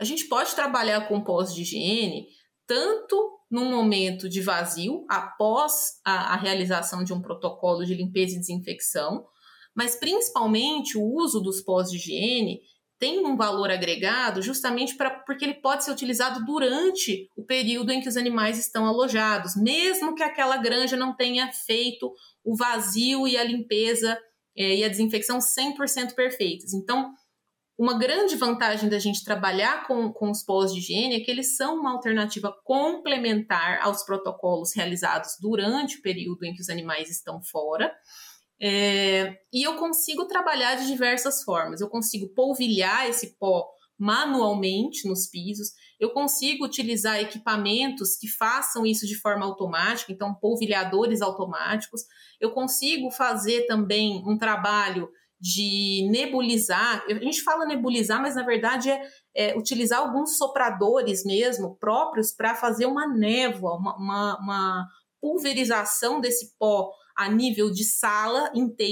A gente pode trabalhar com pós de higiene tanto num momento de vazio, após a, a realização de um protocolo de limpeza e desinfecção, mas principalmente o uso dos pós de higiene tem um valor agregado justamente para porque ele pode ser utilizado durante o período em que os animais estão alojados, mesmo que aquela granja não tenha feito o vazio e a limpeza é, e a desinfecção 100% perfeitas. Então, uma grande vantagem da gente trabalhar com, com os pós de higiene é que eles são uma alternativa complementar aos protocolos realizados durante o período em que os animais estão fora. É, e eu consigo trabalhar de diversas formas. Eu consigo polvilhar esse pó manualmente nos pisos, eu consigo utilizar equipamentos que façam isso de forma automática, então polvilhadores automáticos. Eu consigo fazer também um trabalho de nebulizar. A gente fala nebulizar, mas na verdade é, é utilizar alguns sopradores mesmo próprios para fazer uma névoa, uma, uma, uma pulverização desse pó a nível de sala inteira